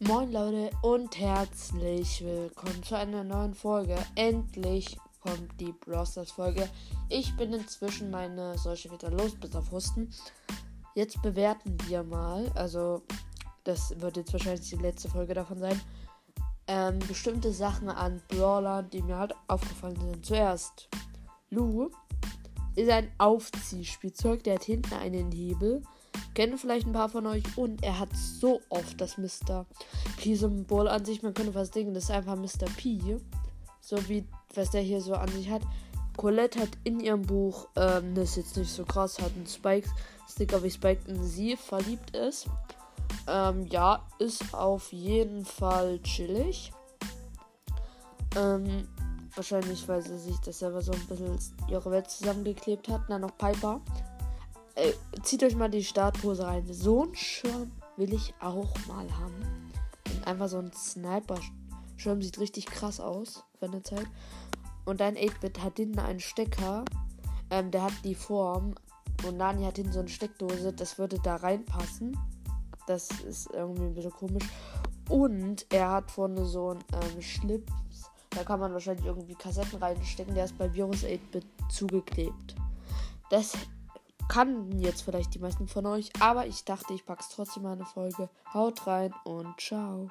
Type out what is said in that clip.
Moin Leute und herzlich willkommen zu einer neuen Folge. Endlich kommt die Brosters Folge. Ich bin inzwischen meine solche wieder los, bis auf Husten. Jetzt bewerten wir mal, also das wird jetzt wahrscheinlich die letzte Folge davon sein, ähm, bestimmte Sachen an Brawlern, die mir halt aufgefallen sind. Zuerst, Lou ist ein Aufziehspielzeug, der hat hinten einen Hebel kennen vielleicht ein paar von euch. Und er hat so oft das Mr. P-Symbol an sich. Man könnte fast denken, das ist einfach Mr. P. So wie was der hier so an sich hat. Colette hat in ihrem Buch, ähm, das ist jetzt nicht so krass, hat einen Spike-Sticker, wie Spike in sie verliebt ist. Ähm, ja, ist auf jeden Fall chillig. Ähm, wahrscheinlich, weil sie sich das selber so ein bisschen ihre Welt zusammengeklebt hat. Dann noch Piper. Äh, zieht euch mal die Startpose rein. So ein Schirm will ich auch mal haben. Und einfach so ein Sniper-Schirm sieht richtig krass aus für eine Zeit. Und dein 8-Bit hat hinten einen Stecker. Ähm, der hat die Form. Und Nani hat hinten so eine Steckdose. Das würde da reinpassen. Das ist irgendwie ein bisschen komisch. Und er hat vorne so einen ähm, Schlips. Da kann man wahrscheinlich irgendwie Kassetten reinstecken. Der ist bei Virus 8-Bit zugeklebt. Das kann jetzt vielleicht die meisten von euch, aber ich dachte, ich pack's trotzdem mal eine Folge. Haut rein und ciao.